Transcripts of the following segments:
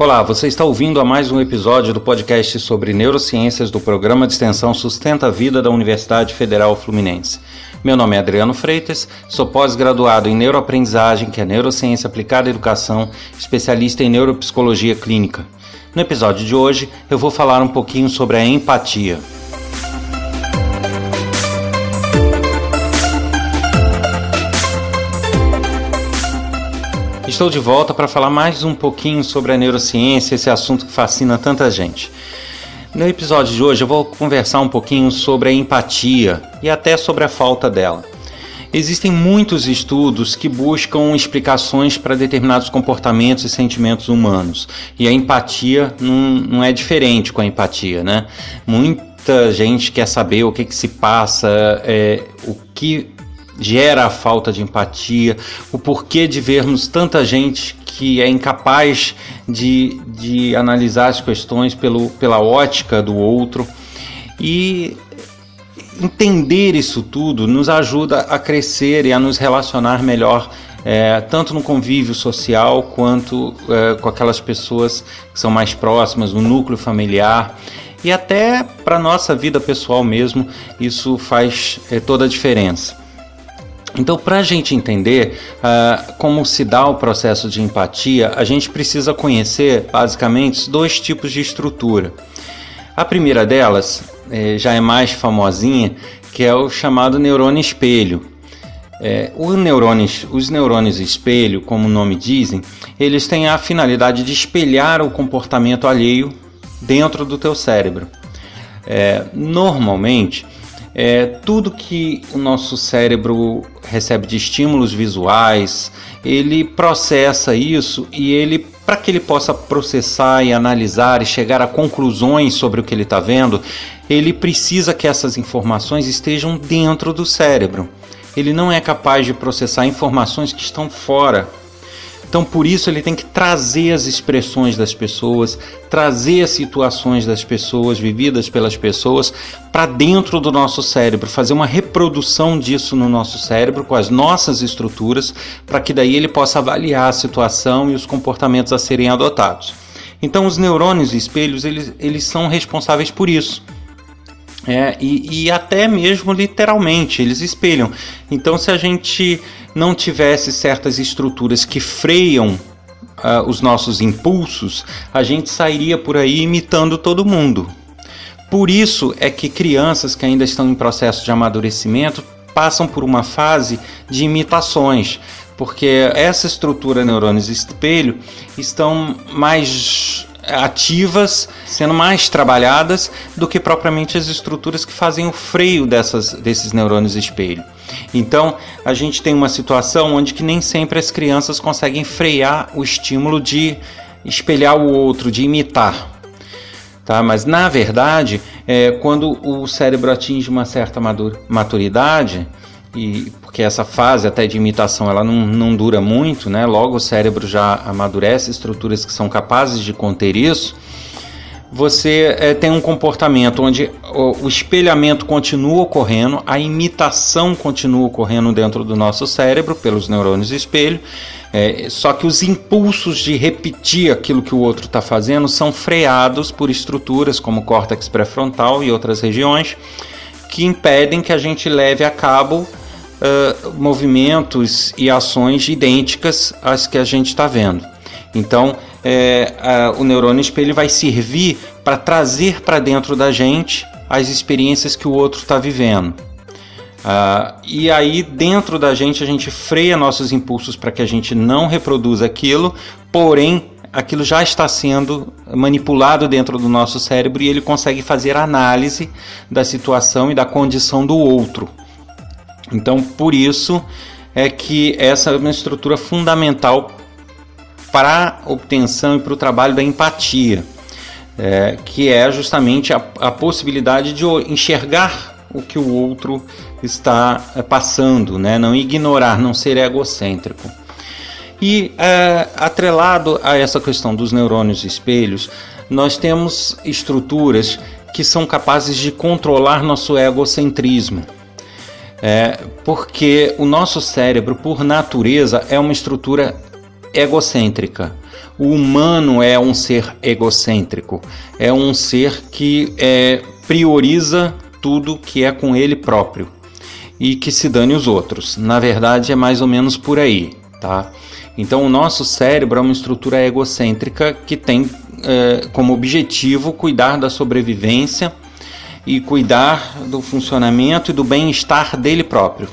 Olá, você está ouvindo a mais um episódio do podcast sobre neurociências do programa de extensão Sustenta a Vida da Universidade Federal Fluminense. Meu nome é Adriano Freitas, sou pós-graduado em neuroaprendizagem, que é neurociência aplicada à educação, especialista em neuropsicologia clínica. No episódio de hoje, eu vou falar um pouquinho sobre a empatia. Estou de volta para falar mais um pouquinho sobre a neurociência, esse assunto que fascina tanta gente. No episódio de hoje eu vou conversar um pouquinho sobre a empatia e até sobre a falta dela. Existem muitos estudos que buscam explicações para determinados comportamentos e sentimentos humanos. E a empatia não, não é diferente com a empatia, né? Muita gente quer saber o que, que se passa, é, o que gera a falta de empatia, o porquê de vermos tanta gente que é incapaz de, de analisar as questões pelo, pela ótica do outro. E entender isso tudo nos ajuda a crescer e a nos relacionar melhor, é, tanto no convívio social quanto é, com aquelas pessoas que são mais próximas, no núcleo familiar. E até para a nossa vida pessoal mesmo, isso faz é, toda a diferença. Então, para a gente entender uh, como se dá o processo de empatia, a gente precisa conhecer basicamente dois tipos de estrutura. A primeira delas eh, já é mais famosinha, que é o chamado neurônio espelho. É, neurônios, os neurônios espelho, como o nome dizem, eles têm a finalidade de espelhar o comportamento alheio dentro do teu cérebro. É, normalmente, é, tudo que o nosso cérebro recebe de estímulos visuais, ele processa isso e ele, para que ele possa processar e analisar e chegar a conclusões sobre o que ele está vendo, ele precisa que essas informações estejam dentro do cérebro. Ele não é capaz de processar informações que estão fora então, por isso, ele tem que trazer as expressões das pessoas, trazer as situações das pessoas, vividas pelas pessoas, para dentro do nosso cérebro, fazer uma reprodução disso no nosso cérebro, com as nossas estruturas, para que daí ele possa avaliar a situação e os comportamentos a serem adotados. Então, os neurônios espelhos, eles, eles são responsáveis por isso. É, e, e, até mesmo literalmente, eles espelham. Então, se a gente não tivesse certas estruturas que freiam uh, os nossos impulsos, a gente sairia por aí imitando todo mundo. Por isso é que crianças que ainda estão em processo de amadurecimento passam por uma fase de imitações, porque essa estrutura neurônios espelho estão mais ativas, sendo mais trabalhadas do que propriamente as estruturas que fazem o freio dessas, desses neurônios espelho. Então, a gente tem uma situação onde que nem sempre as crianças conseguem frear o estímulo de espelhar o outro, de imitar. Tá? Mas, na verdade, é, quando o cérebro atinge uma certa maturidade, e porque essa fase até de imitação ela não, não dura muito, né? Logo o cérebro já amadurece estruturas que são capazes de conter isso. Você é, tem um comportamento onde o, o espelhamento continua ocorrendo, a imitação continua ocorrendo dentro do nosso cérebro pelos neurônios espelho, é, só que os impulsos de repetir aquilo que o outro está fazendo são freados por estruturas como o córtex pré-frontal e outras regiões que impedem que a gente leve a cabo uh, movimentos e ações idênticas às que a gente está vendo. Então, é, o neurônio espelho vai servir para trazer para dentro da gente as experiências que o outro está vivendo. Uh, e aí, dentro da gente, a gente freia nossos impulsos para que a gente não reproduza aquilo, porém, aquilo já está sendo manipulado dentro do nosso cérebro e ele consegue fazer análise da situação e da condição do outro. Então, por isso é que essa é uma estrutura fundamental para a obtenção e para o trabalho da empatia, é, que é justamente a, a, possibilidade de enxergar o que o outro está é, passando, né? não ignorar, não ser egocêntrico. E é, atrelado a essa questão dos neurônios espelhos, nós temos estruturas que são capazes de controlar nosso egocentrismo. É, porque o nosso cérebro, por natureza, é uma estrutura egocêntrica. O humano é um ser egocêntrico, é um ser que é, prioriza tudo que é com ele próprio e que se dane os outros. Na verdade, é mais ou menos por aí, tá? Então, o nosso cérebro é uma estrutura egocêntrica que tem é, como objetivo cuidar da sobrevivência e cuidar do funcionamento e do bem-estar dele próprio.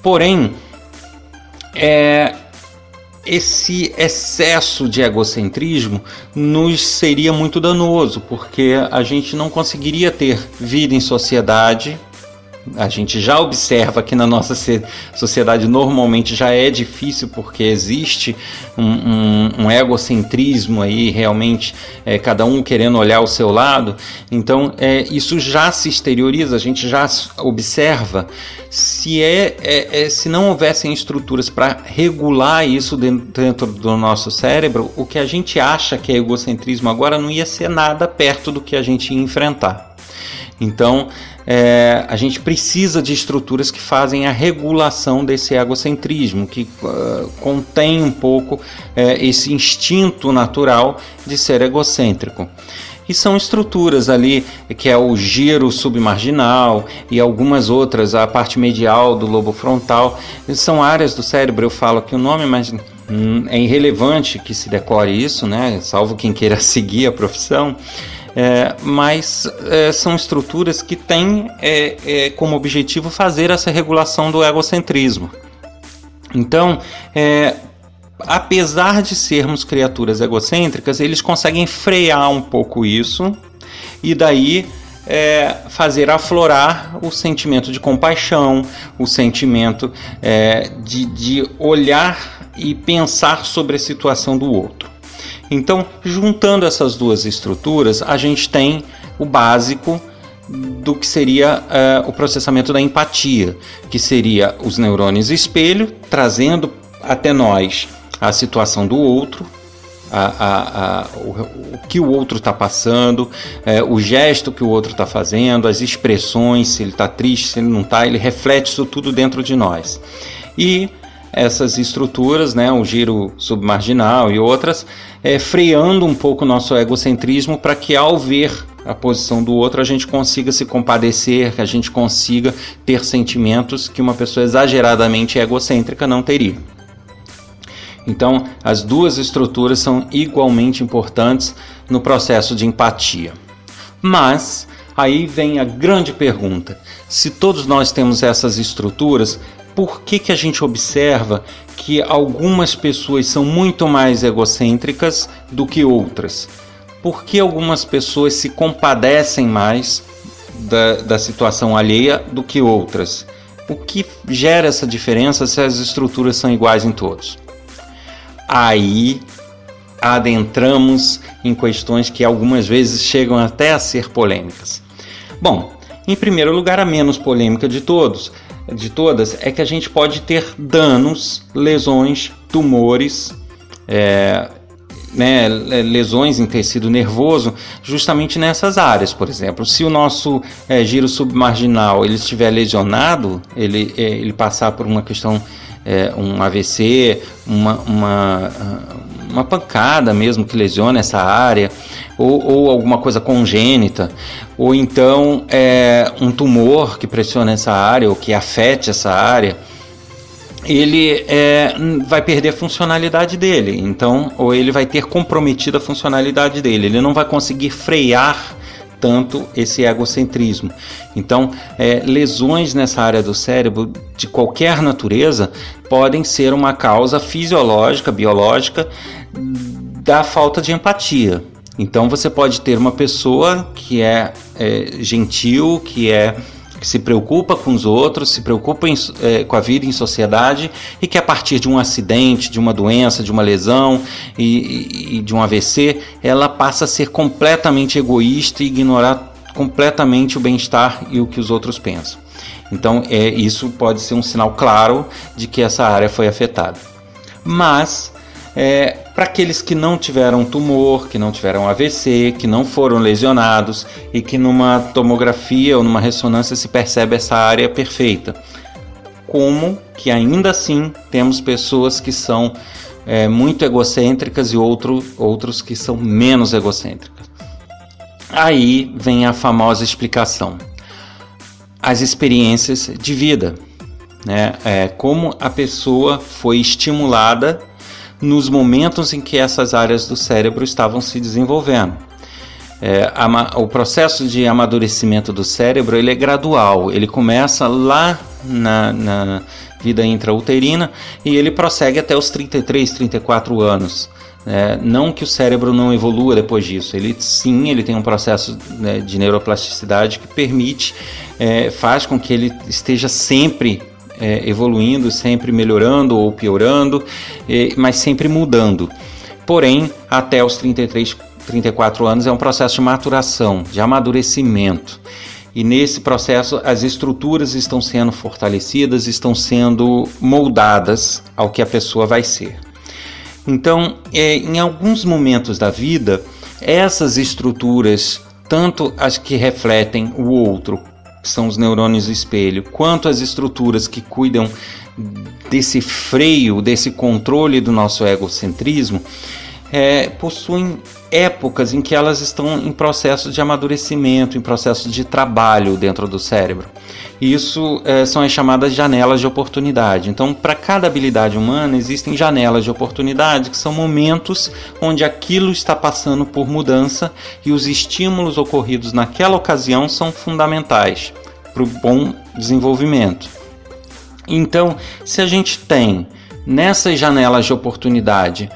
Porém, é, esse excesso de egocentrismo nos seria muito danoso, porque a gente não conseguiria ter vida em sociedade a gente já observa que na nossa sociedade normalmente já é difícil porque existe um, um, um egocentrismo aí realmente é, cada um querendo olhar o seu lado. Então é, isso já se exterioriza a gente já observa se é, é, é se não houvessem estruturas para regular isso dentro, do nosso cérebro o que a gente acha que é egocentrismo agora não ia ser nada perto do que a gente ia enfrentar então é, a gente precisa de estruturas que fazem a regulação desse egocentrismo, que uh, contém um pouco uh, esse instinto natural de ser egocêntrico. E são estruturas ali, que é o giro submarginal e algumas outras, a parte medial do lobo frontal. São áreas do cérebro, eu falo aqui o nome, mas hum, é irrelevante que se decore isso, né? salvo quem queira seguir a profissão é, mas é, são estruturas que têm é, é, como objetivo fazer essa regulação do egocentrismo. Então, é, apesar de sermos criaturas egocêntricas, eles conseguem frear um pouco isso e daí é, fazer aflorar o sentimento de compaixão, o sentimento é, de, de olhar e pensar sobre a situação do outro. Então, juntando essas duas estruturas, a gente tem o básico do que seria uh, o processamento da empatia, que seria os neurônios espelho trazendo até nós a situação do outro, a, a, a, o, o, que o outro está passando, é, o gesto que o outro está fazendo, as expressões, se ele está triste, se ele não está, ele reflete isso tudo dentro de nós. E essas estruturas, né, o giro submarginal e outras, é, freando um pouco o nosso egocentrismo para que ao ver a posição do outro a gente consiga se compadecer, que a gente consiga ter sentimentos que uma pessoa exageradamente egocêntrica não teria. Então, as duas estruturas são igualmente importantes no processo de empatia. Mas aí vem a grande pergunta: se todos nós temos essas estruturas, por que, que a gente observa que algumas pessoas são muito mais egocêntricas do que outras? Por que algumas pessoas se compadecem mais da, da situação alheia do que outras? O que gera essa diferença se as estruturas são iguais em todos? Aí adentramos em questões que algumas vezes chegam até a ser polêmicas. Bom, em primeiro lugar, a menos polêmica de todos de todas é que a gente pode ter danos, lesões, tumores, é, né, lesões em tecido nervoso, justamente nessas áreas, por exemplo. Se o nosso é, giro submarginal ele estiver lesionado, ele, é, ele passar por uma questão, é, um AVC, uma, uma, uma pancada mesmo que lesiona essa área, ou, ou alguma coisa congênita, ou então é, um tumor que pressiona essa área ou que afete essa área, ele é, vai perder a funcionalidade dele. Então, ou ele vai ter comprometido a funcionalidade dele. Ele não vai conseguir frear tanto esse egocentrismo. Então, é, lesões nessa área do cérebro de qualquer natureza podem ser uma causa fisiológica, biológica da falta de empatia. Então você pode ter uma pessoa que é, é gentil, que é que se preocupa com os outros, se preocupa em, é, com a vida em sociedade e que a partir de um acidente, de uma doença, de uma lesão e, e, de um AVC, ela passa a ser completamente egoísta e ignorar completamente o bem-estar e o que os outros pensam. Então, é, isso pode ser um sinal claro de que essa área foi afetada. Mas é, para aqueles que não tiveram tumor, que não tiveram AVC, que não foram lesionados e que numa tomografia ou numa ressonância se percebe essa área perfeita. Como que ainda assim temos pessoas que são é, muito egocêntricas e outro, outros que são menos egocêntricas. Aí vem a famosa explicação: as experiências de vida, né? É, como a pessoa foi estimulada nos momentos em que essas áreas do cérebro estavam se desenvolvendo. É, a, o processo de amadurecimento do cérebro ele é gradual, ele começa lá na, na vida intrauterina e ele prossegue até os 33, 34 anos. É, não que o cérebro não evolua depois disso, ele sim, ele tem um processo né, de neuroplasticidade que permite, é, faz com que ele esteja sempre é, evoluindo, sempre melhorando ou piorando, é, mas sempre mudando. Porém, até os 33, 34 anos é um processo de maturação, de amadurecimento. E nesse processo as estruturas estão sendo fortalecidas, estão sendo moldadas ao que a pessoa vai ser. Então, é, em alguns momentos da vida, essas estruturas, tanto as que refletem o outro, são os neurônios espelho, quanto as estruturas que cuidam desse freio, desse controle do nosso egocentrismo, é, possuem épocas em que elas estão em processo de amadurecimento, em processo de trabalho dentro do cérebro. Isso é, são as chamadas janelas de oportunidade. Então, para cada habilidade humana, existem janelas de oportunidade, que são momentos onde aquilo está passando por mudança e os estímulos ocorridos naquela ocasião são fundamentais para o bom desenvolvimento. Então, se a gente tem nessas janelas de oportunidade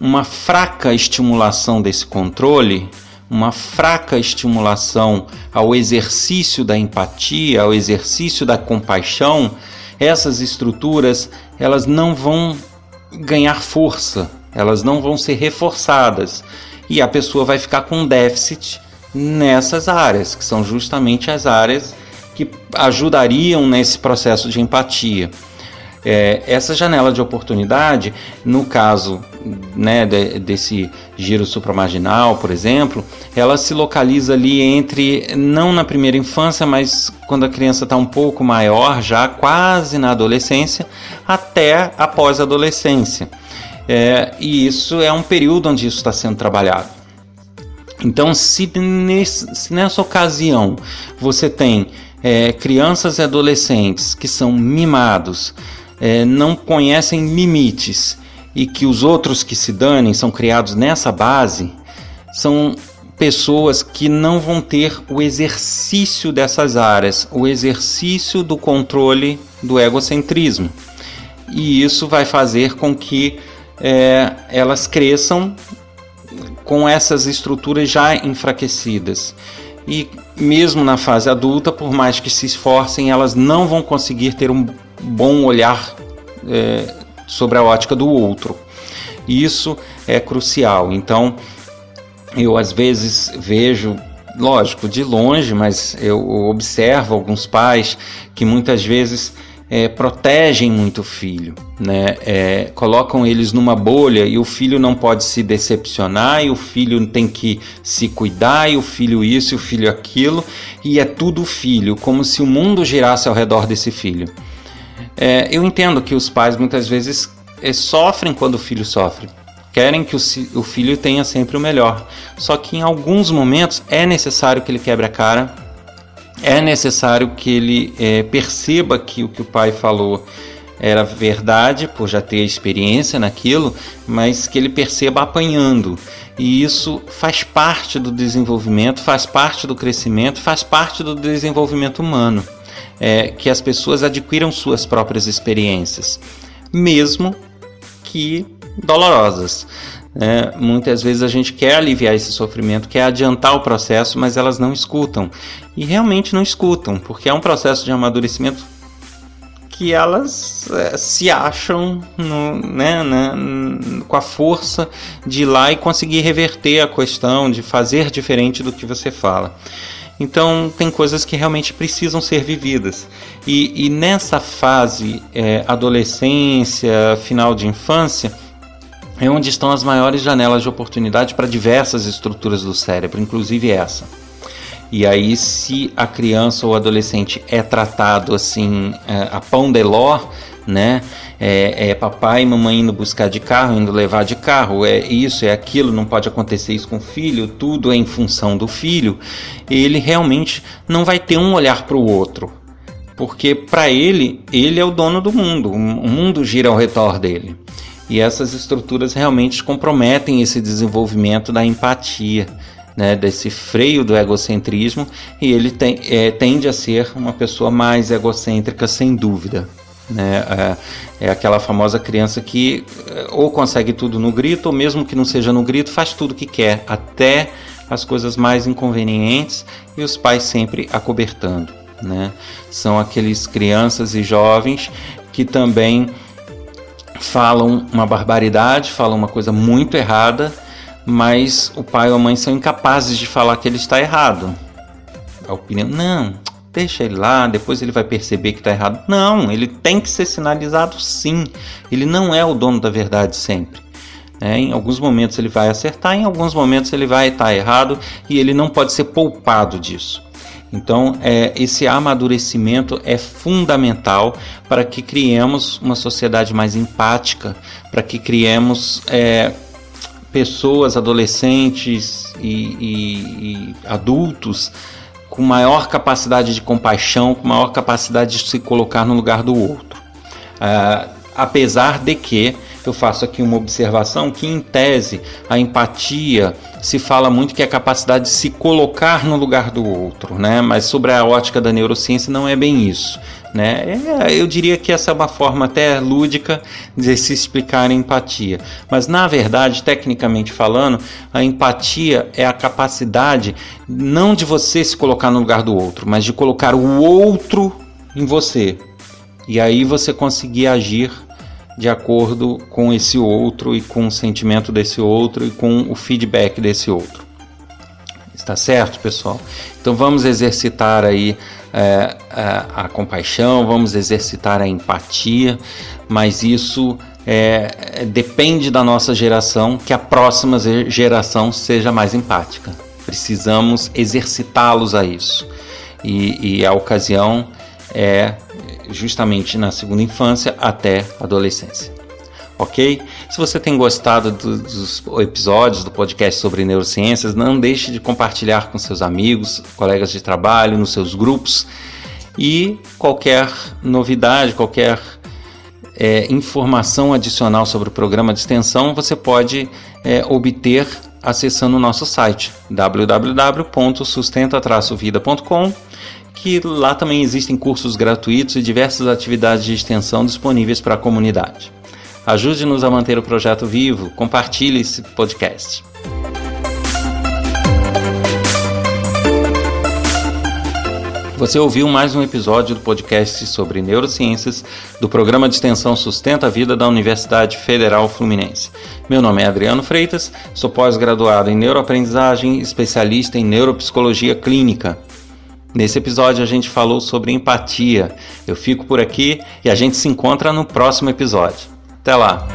uma fraca estimulação desse controle, uma fraca estimulação ao exercício da empatia, ao exercício da compaixão, essas estruturas elas não vão ganhar força, elas não vão ser reforçadas e a pessoa vai ficar com déficit nessas áreas, que são justamente as áreas que ajudariam nesse processo de empatia. É, essa janela de oportunidade, no caso né, de, desse giro supramarginal, por exemplo, ela se localiza ali entre, não na primeira infância, mas quando a criança está um pouco maior, já quase na adolescência, até após a adolescência. É, e isso é um período onde isso está sendo trabalhado. Então, se, nesse, se nessa ocasião você tem é, crianças e adolescentes que são mimados, é, não conhecem limites e que os outros que se danem são criados nessa base, são pessoas que não vão ter o exercício dessas áreas, o exercício do controle do egocentrismo. E isso vai fazer com que é, elas cresçam com essas estruturas já enfraquecidas. E mesmo na fase adulta, por mais que se esforcem, elas não vão conseguir ter um bom olhar é, sobre a ótica do outro. Isso é crucial. Então, eu às vezes vejo, lógico, de longe, mas eu observo alguns pais que muitas vezes é, protegem muito o filho, né? É, colocam eles numa bolha e o filho não pode se decepcionar, e o filho tem que se cuidar, e o filho isso, e o filho aquilo, e é tudo filho, como se o mundo girasse ao redor desse filho. É, eu entendo que os pais muitas vezes é, sofrem quando o filho sofre, querem que o, o filho tenha sempre o melhor, só que em alguns momentos é necessário que ele quebre a cara é necessário que ele é, perceba que o que o pai falou era verdade, por já ter experiência naquilo, mas que ele perceba apanhando. E isso faz parte do desenvolvimento, faz parte do crescimento, faz parte do desenvolvimento humano. É, que as pessoas adquiram suas próprias experiências, mesmo que dolorosas. É, muitas vezes a gente quer aliviar esse sofrimento, quer adiantar o processo, mas elas não escutam. E realmente não escutam, porque é um processo de amadurecimento que elas é, se acham no, né, né, com a força de ir lá e conseguir reverter a questão, de fazer diferente do que você fala. Então, tem coisas que realmente precisam ser vividas. E, e nessa fase, é, adolescência, final de infância, é onde estão as maiores janelas de oportunidade para diversas estruturas do cérebro, inclusive essa. E aí, se a criança ou adolescente é tratado assim é, a pão de ló, né? É, é, papai e mamãe indo buscar de carro, indo levar de carro, é isso, é aquilo, não pode acontecer isso com o filho, tudo é em função do filho. Ele realmente não vai ter um olhar para o outro, porque para ele, ele é o dono do mundo, o mundo gira ao redor dele. E essas estruturas realmente comprometem esse desenvolvimento da empatia, né, desse freio do egocentrismo, e ele tem, é, tende a ser uma pessoa mais egocêntrica, sem dúvida. Né? É, é, aquela famosa criança que é, ou consegue tudo no grito, ou mesmo que não seja no grito, faz tudo que quer, até as coisas mais inconvenientes, e os pais sempre acobertando. Né? São aqueles crianças e jovens que também falam uma barbaridade, falam uma coisa muito errada, mas o pai ou a mãe são incapazes de falar que ele está errado. A opinião, não, deixa ele lá, depois ele vai perceber que está errado. Não, ele tem que ser sinalizado sim. Ele não é o dono da verdade sempre. É, em alguns momentos ele vai acertar, em alguns momentos ele vai estar errado e ele não pode ser poupado disso. Então, é, esse amadurecimento é fundamental para que criemos uma sociedade mais empática, para que criemos é, pessoas, adolescentes e, e, e adultos com maior capacidade de compaixão, com maior capacidade de se colocar no lugar do outro. Uh, apesar de que eu faço aqui uma observação que, em tese, a empatia se fala muito que é a capacidade de se colocar no lugar do outro, né? Mas sobre a ótica da neurociência não é bem isso. Né? É, eu diria que essa é uma forma até lúdica de se explicar a empatia. Mas, na verdade, tecnicamente falando, a empatia é a capacidade não de você se colocar no lugar do outro, mas de colocar o outro em você. E aí você conseguir agir de acordo com esse outro e com o sentimento desse outro e com o feedback desse outro. Está certo, pessoal? Então vamos exercitar aí é, a, a, compaixão, vamos exercitar a empatia, mas isso é, depende da nossa geração, que a próxima geração seja mais empática. Precisamos exercitá-los a isso. E, e a ocasião é justamente na segunda infância até adolescência. Ok? Se você tem gostado dos episódios do podcast sobre neurociências, não deixe de compartilhar com seus amigos, colegas de trabalho, nos seus grupos. E qualquer novidade, qualquer é, informação adicional sobre o programa de extensão, você pode é, obter acessando o nosso site www.sustenta-vida.com que lá também existem cursos gratuitos e diversas atividades de extensão disponíveis para a comunidade. Ajude-nos a manter o projeto vivo, compartilhe esse podcast. Você ouviu mais um episódio do podcast sobre neurociências do programa de extensão Sustenta a Vida da Universidade Federal Fluminense. Meu nome é Adriano Freitas, sou pós-graduado em neuroaprendizagem, especialista em neuropsicologia clínica. Nesse episódio a gente falou sobre empatia. Eu fico por aqui e a gente se encontra no próximo episódio. Até lá!